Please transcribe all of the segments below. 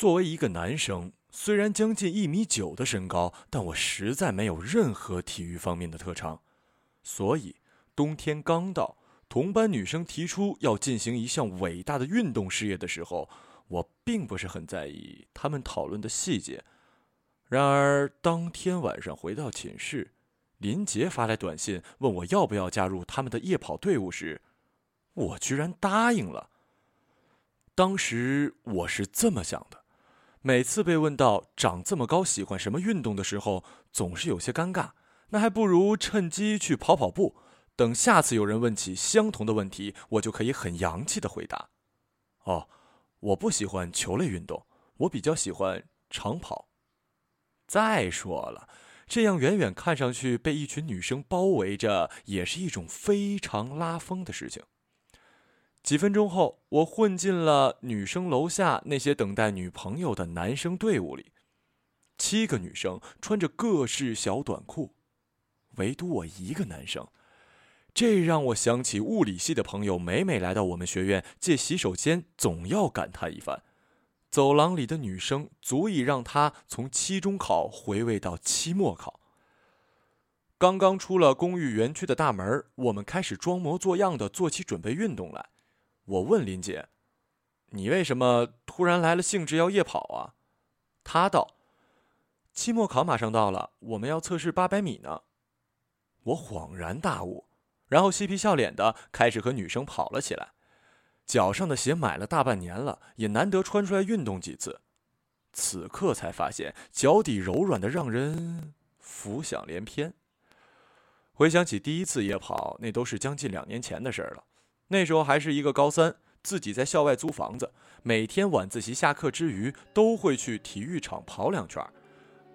作为一个男生，虽然将近一米九的身高，但我实在没有任何体育方面的特长，所以冬天刚到，同班女生提出要进行一项伟大的运动事业的时候，我并不是很在意他们讨论的细节。然而当天晚上回到寝室，林杰发来短信问我要不要加入他们的夜跑队伍时，我居然答应了。当时我是这么想的。每次被问到长这么高喜欢什么运动的时候，总是有些尴尬。那还不如趁机去跑跑步。等下次有人问起相同的问题，我就可以很洋气的回答：“哦，我不喜欢球类运动，我比较喜欢长跑。”再说了，这样远远看上去被一群女生包围着，也是一种非常拉风的事情。几分钟后，我混进了女生楼下那些等待女朋友的男生队伍里。七个女生穿着各式小短裤，唯独我一个男生。这让我想起物理系的朋友每每来到我们学院借洗手间，总要感叹一番：走廊里的女生足以让他从期中考回味到期末考。刚刚出了公寓园区的大门，我们开始装模作样的做起准备运动来。我问林姐：“你为什么突然来了兴致要夜跑啊？”她道：“期末考马上到了，我们要测试八百米呢。”我恍然大悟，然后嬉皮笑脸的开始和女生跑了起来。脚上的鞋买了大半年了，也难得穿出来运动几次。此刻才发现脚底柔软的让人浮想联翩。回想起第一次夜跑，那都是将近两年前的事儿了。那时候还是一个高三，自己在校外租房子，每天晚自习下课之余都会去体育场跑两圈。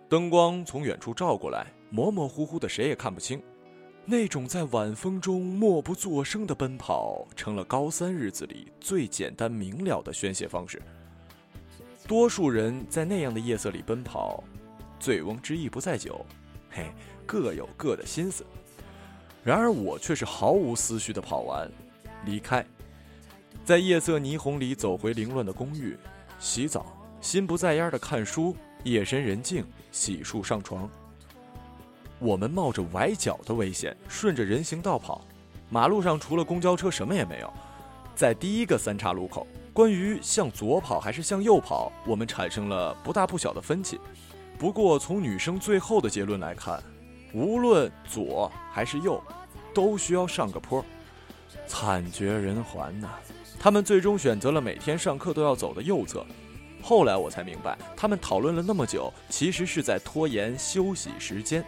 灯光从远处照过来，模模糊糊的，谁也看不清。那种在晚风中默不作声的奔跑，成了高三日子里最简单明了的宣泄方式。多数人在那样的夜色里奔跑，醉翁之意不在酒，嘿，各有各的心思。然而我却是毫无思绪的跑完。离开，在夜色霓虹里走回凌乱的公寓，洗澡，心不在焉的看书。夜深人静，洗漱上床。我们冒着崴脚的危险，顺着人行道跑。马路上除了公交车，什么也没有。在第一个三岔路口，关于向左跑还是向右跑，我们产生了不大不小的分歧。不过从女生最后的结论来看，无论左还是右，都需要上个坡。惨绝人寰呐！他们最终选择了每天上课都要走的右侧。后来我才明白，他们讨论了那么久，其实是在拖延休息时间。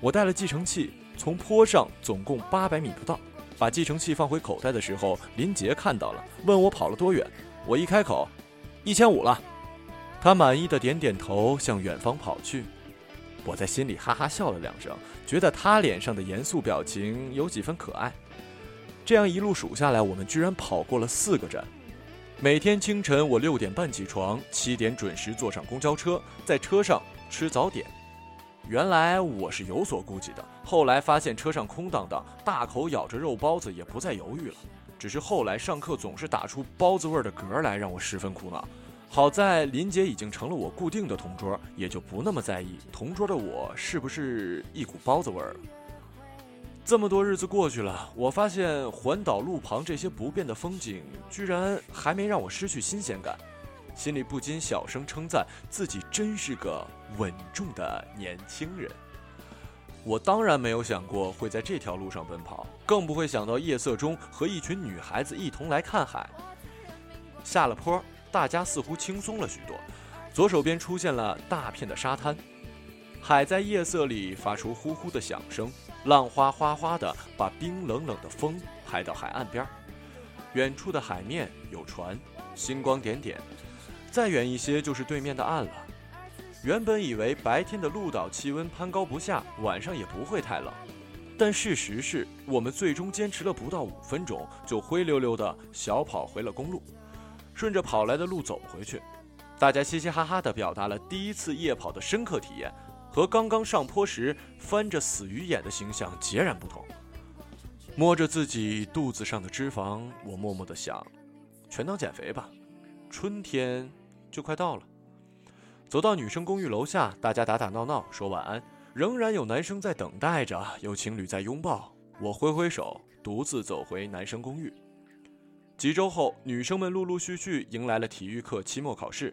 我带了计程器，从坡上总共八百米不到。把计程器放回口袋的时候，林杰看到了，问我跑了多远。我一开口，一千五了。他满意的点点头，向远方跑去。我在心里哈哈笑了两声，觉得他脸上的严肃表情有几分可爱。这样一路数下来，我们居然跑过了四个站。每天清晨，我六点半起床，七点准时坐上公交车，在车上吃早点。原来我是有所顾忌的，后来发现车上空荡荡，大口咬着肉包子，也不再犹豫了。只是后来上课总是打出包子味的嗝来，让我十分苦恼。好在林杰已经成了我固定的同桌，也就不那么在意同桌的我是不是一股包子味儿了。这么多日子过去了，我发现环岛路旁这些不变的风景，居然还没让我失去新鲜感，心里不禁小声称赞自己真是个稳重的年轻人。我当然没有想过会在这条路上奔跑，更不会想到夜色中和一群女孩子一同来看海。下了坡，大家似乎轻松了许多，左手边出现了大片的沙滩，海在夜色里发出呼呼的响声。浪花哗哗的，把冰冷冷的风拍到海岸边远处的海面有船，星光点点。再远一些就是对面的岸了。原本以为白天的鹿岛气温攀高不下，晚上也不会太冷。但事实是我们最终坚持了不到五分钟，就灰溜溜的小跑回了公路，顺着跑来的路走回去。大家嘻嘻哈哈地表达了第一次夜跑的深刻体验。和刚刚上坡时翻着死鱼眼的形象截然不同。摸着自己肚子上的脂肪，我默默的想：全当减肥吧。春天就快到了。走到女生公寓楼下，大家打打闹闹，说晚安。仍然有男生在等待着，有情侣在拥抱。我挥挥手，独自走回男生公寓。几周后，女生们陆陆续续迎来了体育课期末考试，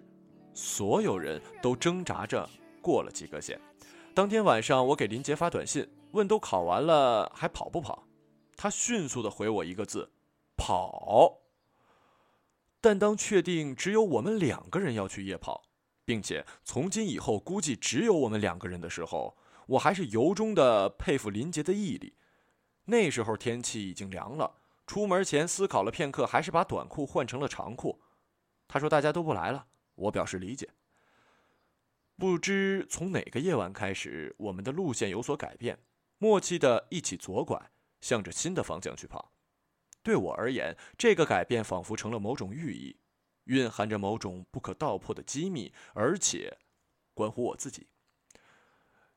所有人都挣扎着过了及格线。当天晚上，我给林杰发短信，问都考完了还跑不跑？他迅速的回我一个字：跑。但当确定只有我们两个人要去夜跑，并且从今以后估计只有我们两个人的时候，我还是由衷的佩服林杰的毅力。那时候天气已经凉了，出门前思考了片刻，还是把短裤换成了长裤。他说大家都不来了，我表示理解。不知从哪个夜晚开始，我们的路线有所改变，默契的一起左拐，向着新的方向去跑。对我而言，这个改变仿佛成了某种寓意，蕴含着某种不可道破的机密，而且关乎我自己。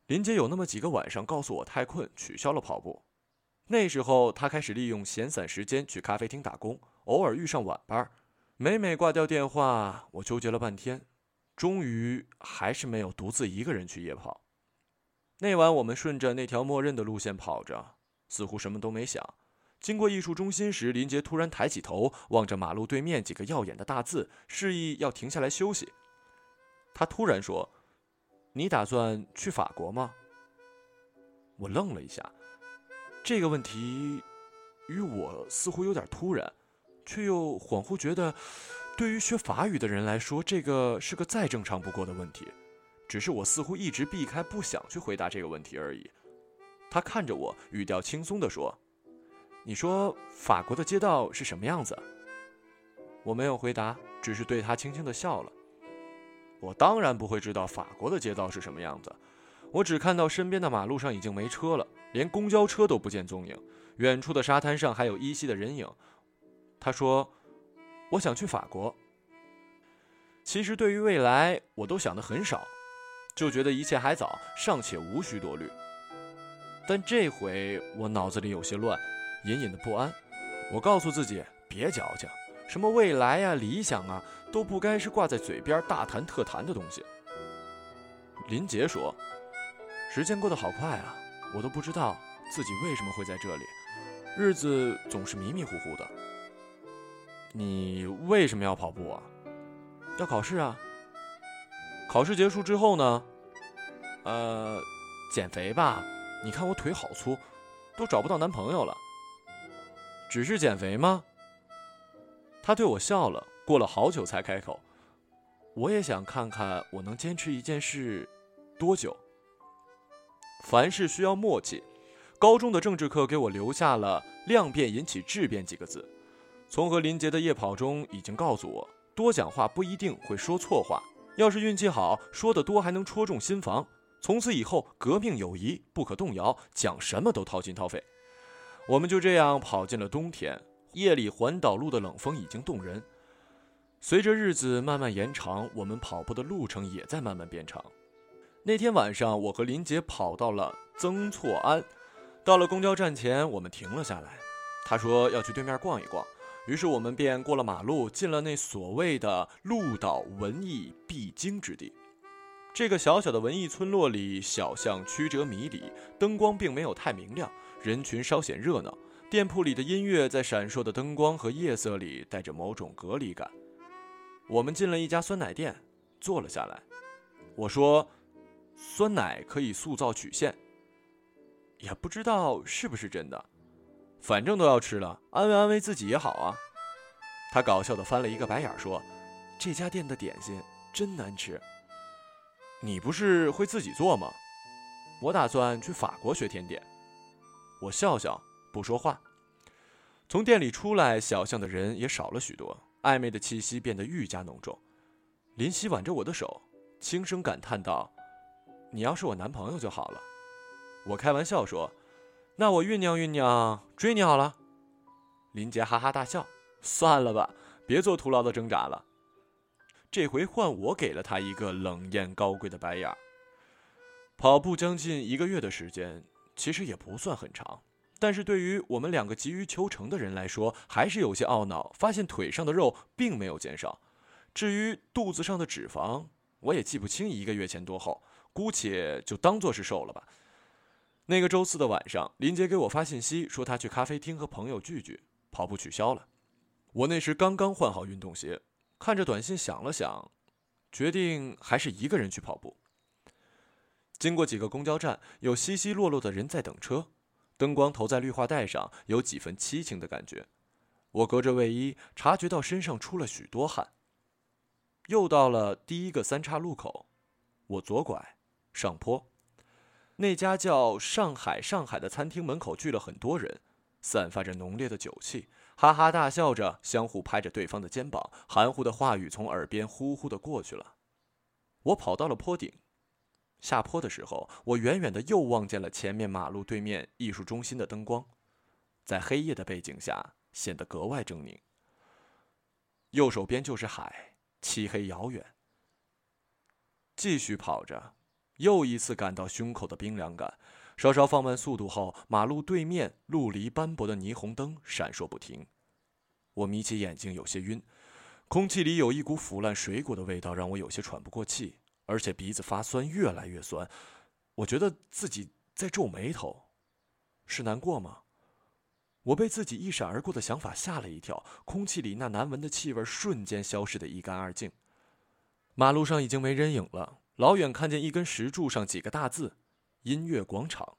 林杰有那么几个晚上告诉我太困，取消了跑步。那时候他开始利用闲散时间去咖啡厅打工，偶尔遇上晚班。每每挂掉电话，我纠结了半天，终于还是没有独自一个人去夜跑。那晚我们顺着那条默认的路线跑着，似乎什么都没想。经过艺术中心时，林杰突然抬起头，望着马路对面几个耀眼的大字，示意要停下来休息。他突然说。你打算去法国吗？我愣了一下，这个问题与我似乎有点突然，却又恍惚觉得，对于学法语的人来说，这个是个再正常不过的问题。只是我似乎一直避开，不想去回答这个问题而已。他看着我，语调轻松地说：“你说法国的街道是什么样子？”我没有回答，只是对他轻轻地笑了。我当然不会知道法国的街道是什么样子，我只看到身边的马路上已经没车了，连公交车都不见踪影。远处的沙滩上还有依稀的人影。他说：“我想去法国。”其实对于未来，我都想的很少，就觉得一切还早，尚且无需多虑。但这回我脑子里有些乱，隐隐的不安。我告诉自己别矫情。什么未来呀、理想啊，都不该是挂在嘴边大谈特谈的东西。林杰说：“时间过得好快啊，我都不知道自己为什么会在这里，日子总是迷迷糊糊的。”你为什么要跑步啊？要考试啊。考试结束之后呢？呃，减肥吧。你看我腿好粗，都找不到男朋友了。只是减肥吗？他对我笑了，过了好久才开口：“我也想看看我能坚持一件事多久。凡事需要默契。高中的政治课给我留下了‘量变引起质变’几个字。从和林杰的夜跑中，已经告诉我，多讲话不一定会说错话。要是运气好，说得多还能戳中心房。从此以后，革命友谊不可动摇，讲什么都掏心掏肺。我们就这样跑进了冬天。”夜里环岛路的冷风已经冻人，随着日子慢慢延长，我们跑步的路程也在慢慢变长。那天晚上，我和林杰跑到了曾厝垵，到了公交站前，我们停了下来。他说要去对面逛一逛，于是我们便过了马路，进了那所谓的鹿岛文艺必经之地。这个小小的文艺村落里，小巷曲折迷离，灯光并没有太明亮，人群稍显热闹。店铺里的音乐在闪烁的灯光和夜色里带着某种隔离感。我们进了一家酸奶店，坐了下来。我说：“酸奶可以塑造曲线。”也不知道是不是真的，反正都要吃了，安慰安慰自己也好啊。他搞笑的翻了一个白眼，说：“这家店的点心真难吃。”你不是会自己做吗？我打算去法国学甜点。我笑笑。不说话。从店里出来，小巷的人也少了许多，暧昧的气息变得愈加浓重。林夕挽着我的手，轻声感叹道：“你要是我男朋友就好了。”我开玩笑说：“那我酝酿酝酿追你好了。”林杰哈哈大笑：“算了吧，别做徒劳的挣扎了。”这回换我给了他一个冷艳高贵的白眼。跑步将近一个月的时间，其实也不算很长。但是对于我们两个急于求成的人来说，还是有些懊恼，发现腿上的肉并没有减少。至于肚子上的脂肪，我也记不清一个月前多厚，姑且就当做是瘦了吧。那个周四的晚上，林杰给我发信息说他去咖啡厅和朋友聚聚，跑步取消了。我那时刚刚换好运动鞋，看着短信想了想，决定还是一个人去跑步。经过几个公交站，有稀稀落落的人在等车，灯光投在绿化带上，有几分凄清的感觉。我隔着卫衣察觉到身上出了许多汗。又到了第一个三岔路口，我左拐，上坡。那家叫“上海上海”的餐厅门口聚了很多人，散发着浓烈的酒气，哈哈大笑着，相互拍着对方的肩膀，含糊的话语从耳边呼呼的过去了。我跑到了坡顶，下坡的时候，我远远的又望见了前面马路对面艺术中心的灯光，在黑夜的背景下显得格外狰狞。右手边就是海。漆黑遥远。继续跑着，又一次感到胸口的冰凉感。稍稍放慢速度后，马路对面陆离斑驳的霓虹灯闪烁不停。我眯起眼睛，有些晕。空气里有一股腐烂水果的味道，让我有些喘不过气，而且鼻子发酸，越来越酸。我觉得自己在皱眉头，是难过吗？我被自己一闪而过的想法吓了一跳，空气里那难闻的气味瞬间消失得一干二净。马路上已经没人影了，老远看见一根石柱上几个大字：“音乐广场。”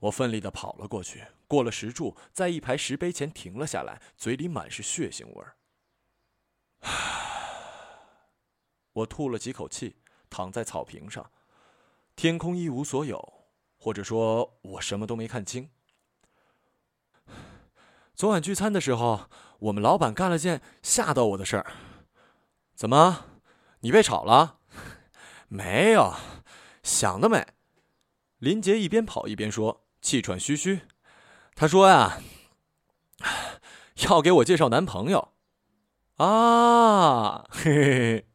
我奋力地跑了过去，过了石柱，在一排石碑前停了下来，嘴里满是血腥味儿。我吐了几口气，躺在草坪上，天空一无所有，或者说，我什么都没看清。昨晚聚餐的时候，我们老板干了件吓到我的事儿。怎么，你被炒了？没有，想得美。林杰一边跑一边说，气喘吁吁。他说呀，要给我介绍男朋友。啊，嘿嘿嘿。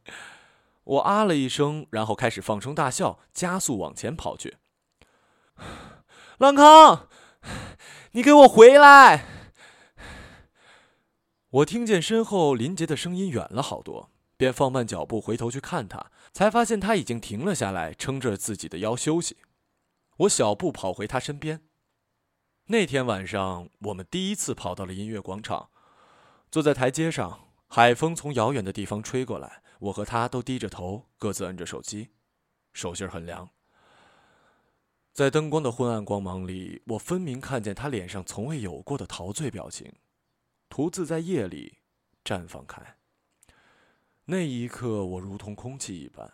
我啊了一声，然后开始放声大笑，加速往前跑去。兰康，你给我回来！我听见身后林杰的声音远了好多，便放慢脚步回头去看他，才发现他已经停了下来，撑着自己的腰休息。我小步跑回他身边。那天晚上，我们第一次跑到了音乐广场，坐在台阶上，海风从遥远的地方吹过来，我和他都低着头，各自摁着手机，手心很凉。在灯光的昏暗光芒里，我分明看见他脸上从未有过的陶醉表情。独自在夜里绽放开。那一刻，我如同空气一般。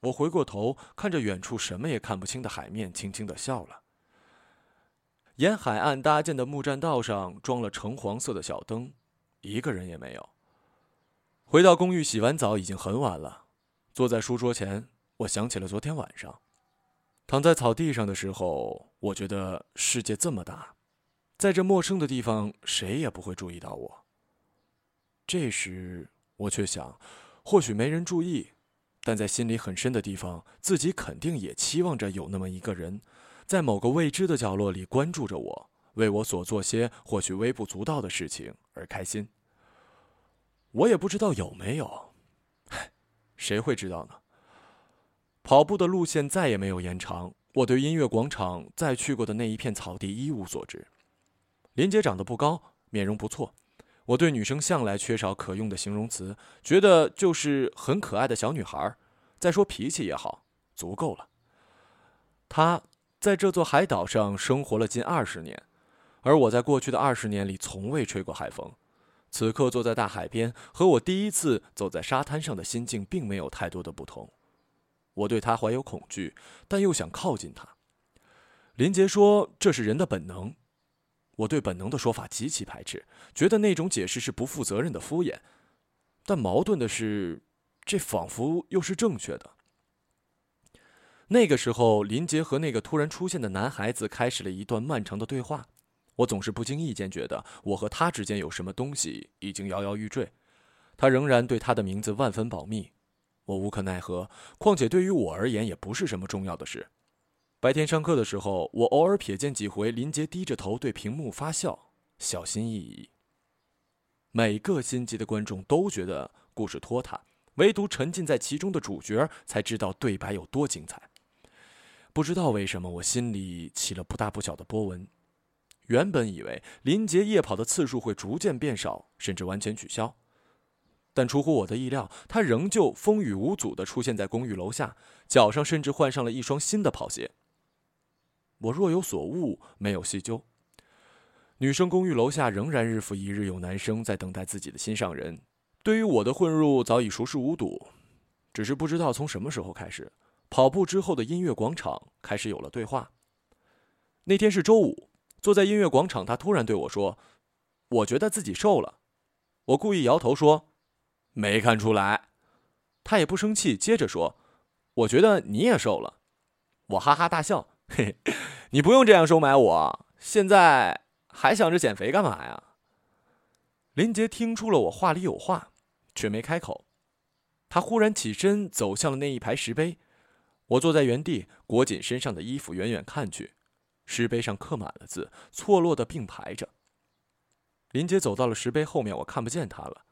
我回过头，看着远处什么也看不清的海面，轻轻的笑了。沿海岸搭建的木栈道上装了橙黄色的小灯，一个人也没有。回到公寓，洗完澡已经很晚了。坐在书桌前，我想起了昨天晚上，躺在草地上的时候，我觉得世界这么大。在这陌生的地方，谁也不会注意到我。这时，我却想，或许没人注意，但在心里很深的地方，自己肯定也期望着有那么一个人，在某个未知的角落里关注着我，为我所做些或许微不足道的事情而开心。我也不知道有没有，谁会知道呢？跑步的路线再也没有延长，我对音乐广场再去过的那一片草地一无所知。林杰长得不高，面容不错。我对女生向来缺少可用的形容词，觉得就是很可爱的小女孩。再说脾气也好，足够了。她在这座海岛上生活了近二十年，而我在过去的二十年里从未吹过海风。此刻坐在大海边，和我第一次走在沙滩上的心境并没有太多的不同。我对她怀有恐惧，但又想靠近她。林杰说：“这是人的本能。”我对本能的说法极其排斥，觉得那种解释是不负责任的敷衍。但矛盾的是，这仿佛又是正确的。那个时候，林杰和那个突然出现的男孩子开始了一段漫长的对话。我总是不经意间觉得，我和他之间有什么东西已经摇摇欲坠。他仍然对他的名字万分保密，我无可奈何。况且对于我而言，也不是什么重要的事。白天上课的时候，我偶尔瞥见几回林杰低着头对屏幕发笑，小心翼翼。每个心急的观众都觉得故事拖沓，唯独沉浸在其中的主角才知道对白有多精彩。不知道为什么，我心里起了不大不小的波纹。原本以为林杰夜跑的次数会逐渐变少，甚至完全取消，但出乎我的意料，他仍旧风雨无阻地出现在公寓楼下，脚上甚至换上了一双新的跑鞋。我若有所悟，没有细究。女生公寓楼下仍然日复一日有男生在等待自己的心上人，对于我的混入早已熟视无睹，只是不知道从什么时候开始。跑步之后的音乐广场开始有了对话。那天是周五，坐在音乐广场，他突然对我说：“我觉得自己瘦了。”我故意摇头说：“没看出来。”他也不生气，接着说：“我觉得你也瘦了。”我哈哈大笑：“嘿，你不用这样收买我。现在还想着减肥干嘛呀？”林杰听出了我话里有话，却没开口。他忽然起身走向了那一排石碑。我坐在原地，裹紧身上的衣服，远远看去，石碑上刻满了字，错落的并排着。林杰走到了石碑后面，我看不见他了。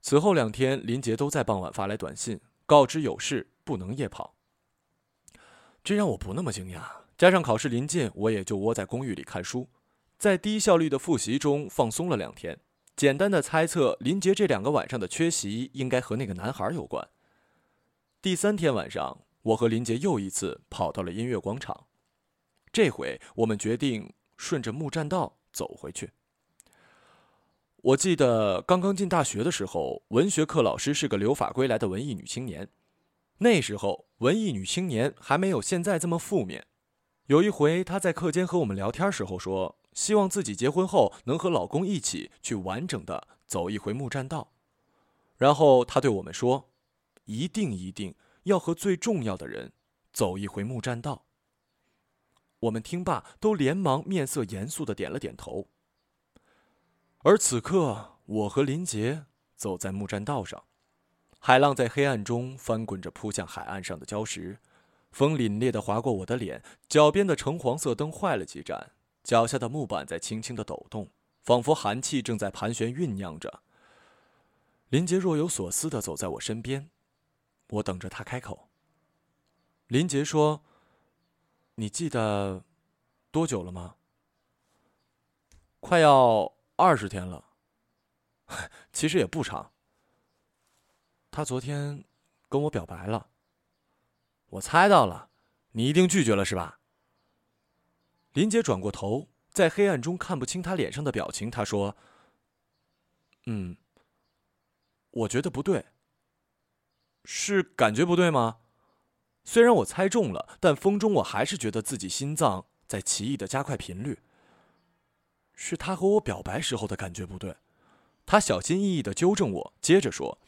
此后两天，林杰都在傍晚发来短信，告知有事不能夜跑。这让我不那么惊讶。加上考试临近，我也就窝在公寓里看书，在低效率的复习中放松了两天。简单的猜测，林杰这两个晚上的缺席，应该和那个男孩有关。第三天晚上。我和林杰又一次跑到了音乐广场，这回我们决定顺着木栈道走回去。我记得刚刚进大学的时候，文学课老师是个留法归来的文艺女青年。那时候，文艺女青年还没有现在这么负面。有一回，她在课间和我们聊天时候说，希望自己结婚后能和老公一起去完整的走一回木栈道。然后她对我们说：“一定一定。”要和最重要的人走一回木栈道。我们听罢，都连忙面色严肃的点了点头。而此刻，我和林杰走在木栈道上，海浪在黑暗中翻滚着，扑向海岸上的礁石，风凛冽的划过我的脸，脚边的橙黄色灯坏了几盏，脚下的木板在轻轻的抖动，仿佛寒气正在盘旋酝酿着。林杰若有所思的走在我身边。我等着他开口。林杰说：“你记得多久了吗？”快要二十天了。其实也不长。他昨天跟我表白了。我猜到了，你一定拒绝了是吧？林杰转过头，在黑暗中看不清他脸上的表情。他说：“嗯，我觉得不对。”是感觉不对吗？虽然我猜中了，但风中我还是觉得自己心脏在奇异的加快频率。是他和我表白时候的感觉不对。他小心翼翼的纠正我，接着说：“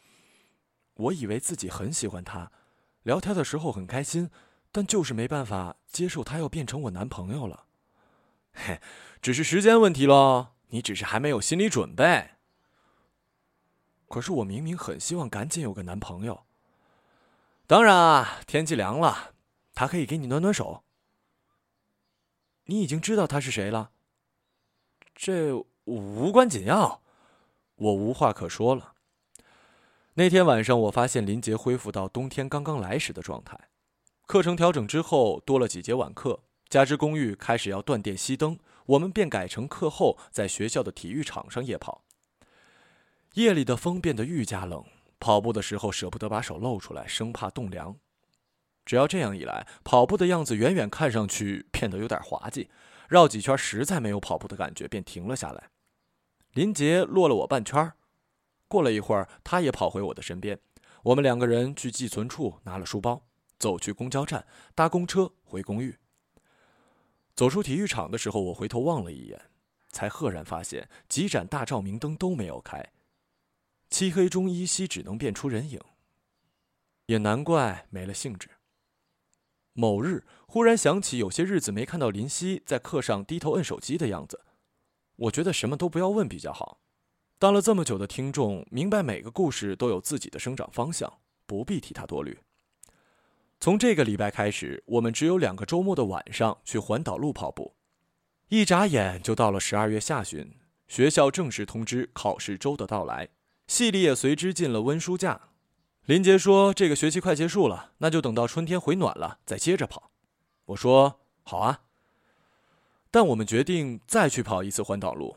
我以为自己很喜欢他，聊天的时候很开心，但就是没办法接受他要变成我男朋友了。嘿，只是时间问题喽。你只是还没有心理准备。可是我明明很希望赶紧有个男朋友。”当然啊，天气凉了，他可以给你暖暖手。你已经知道他是谁了，这无关紧要，我无话可说了。那天晚上，我发现林杰恢复到冬天刚刚来时的状态。课程调整之后，多了几节晚课，加之公寓开始要断电熄灯，我们便改成课后在学校的体育场上夜跑。夜里的风变得愈加冷。跑步的时候舍不得把手露出来，生怕冻凉。只要这样一来，跑步的样子远远看上去变得有点滑稽。绕几圈实在没有跑步的感觉，便停了下来。林杰落了我半圈过了一会儿，他也跑回我的身边。我们两个人去寄存处拿了书包，走去公交站，搭公车回公寓。走出体育场的时候，我回头望了一眼，才赫然发现几盏大照明灯都没有开。漆黑中依稀只能辨出人影，也难怪没了兴致。某日忽然想起有些日子没看到林夕在课上低头摁手机的样子，我觉得什么都不要问比较好。当了这么久的听众，明白每个故事都有自己的生长方向，不必替他多虑。从这个礼拜开始，我们只有两个周末的晚上去环岛路跑步。一眨眼就到了十二月下旬，学校正式通知考试周的到来。系里也随之进了温书假。林杰说：“这个学期快结束了，那就等到春天回暖了再接着跑。”我说：“好啊。”但我们决定再去跑一次环岛路。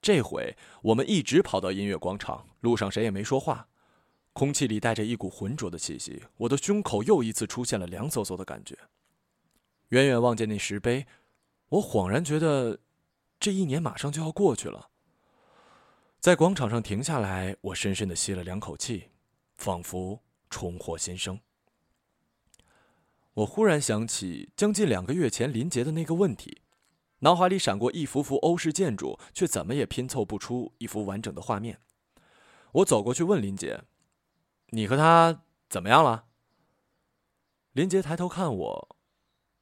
这回我们一直跑到音乐广场，路上谁也没说话，空气里带着一股浑浊的气息，我的胸口又一次出现了凉飕飕的感觉。远远望见那石碑，我恍然觉得，这一年马上就要过去了。在广场上停下来，我深深的吸了两口气，仿佛重获新生。我忽然想起将近两个月前林杰的那个问题。脑海里闪过一幅幅欧式建筑，却怎么也拼凑不出一幅完整的画面。我走过去问林杰：“你和他怎么样了？”林杰抬头看我，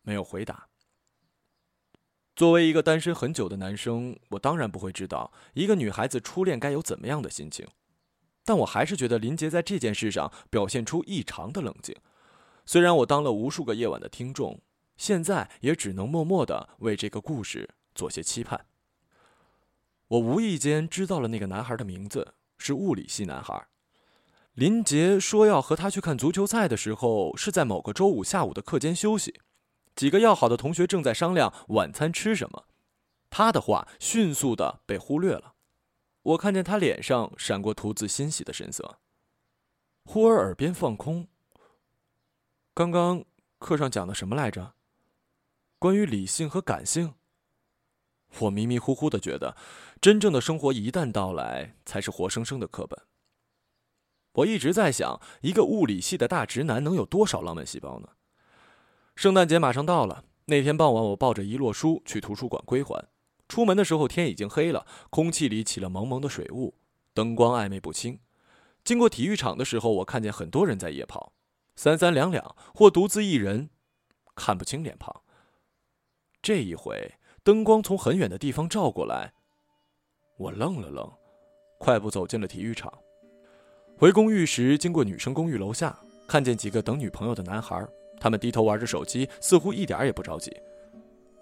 没有回答。作为一个单身很久的男生，我当然不会知道一个女孩子初恋该有怎么样的心情，但我还是觉得林杰在这件事上表现出异常的冷静。虽然我当了无数个夜晚的听众。现在也只能默默的为这个故事做些期盼。我无意间知道了那个男孩的名字是物理系男孩。林杰说要和他去看足球赛的时候，是在某个周五下午的课间休息，几个要好的同学正在商量晚餐吃什么，他的话迅速的被忽略了。我看见他脸上闪过图自欣喜的神色，忽而耳边放空。刚刚课上讲的什么来着？关于理性和感性，我迷迷糊糊的觉得，真正的生活一旦到来，才是活生生的课本。我一直在想，一个物理系的大直男能有多少浪漫细胞呢？圣诞节马上到了，那天傍晚，我抱着一摞书去图书馆归还。出门的时候，天已经黑了，空气里起了蒙蒙的水雾，灯光暧昧不清。经过体育场的时候，我看见很多人在夜跑，三三两两或独自一人，看不清脸庞。这一回，灯光从很远的地方照过来，我愣了愣，快步走进了体育场。回公寓时，经过女生公寓楼下，看见几个等女朋友的男孩，他们低头玩着手机，似乎一点也不着急。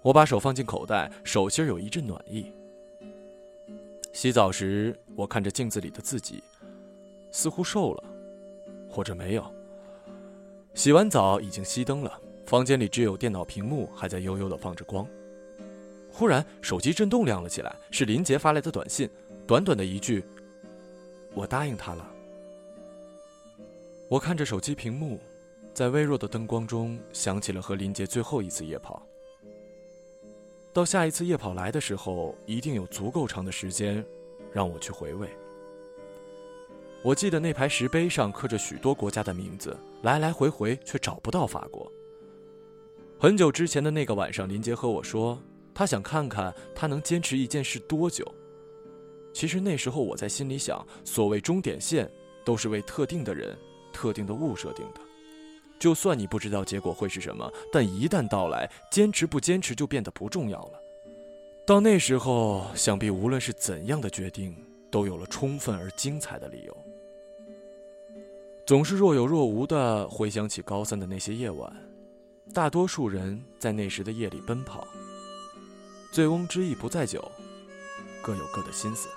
我把手放进口袋，手心有一阵暖意。洗澡时，我看着镜子里的自己，似乎瘦了，或者没有。洗完澡，已经熄灯了。房间里只有电脑屏幕还在悠悠的放着光。忽然，手机震动亮了起来，是林杰发来的短信，短短的一句：“我答应他了。”我看着手机屏幕，在微弱的灯光中想起了和林杰最后一次夜跑。到下一次夜跑来的时候，一定有足够长的时间，让我去回味。我记得那排石碑上刻着许多国家的名字，来来回回却找不到法国。很久之前的那个晚上，林杰和我说，他想看看他能坚持一件事多久。其实那时候我在心里想，所谓终点线，都是为特定的人、特定的物设定的。就算你不知道结果会是什么，但一旦到来，坚持不坚持就变得不重要了。到那时候，想必无论是怎样的决定，都有了充分而精彩的理由。总是若有若无地回想起高三的那些夜晚。大多数人在那时的夜里奔跑，醉翁之意不在酒，各有各的心思。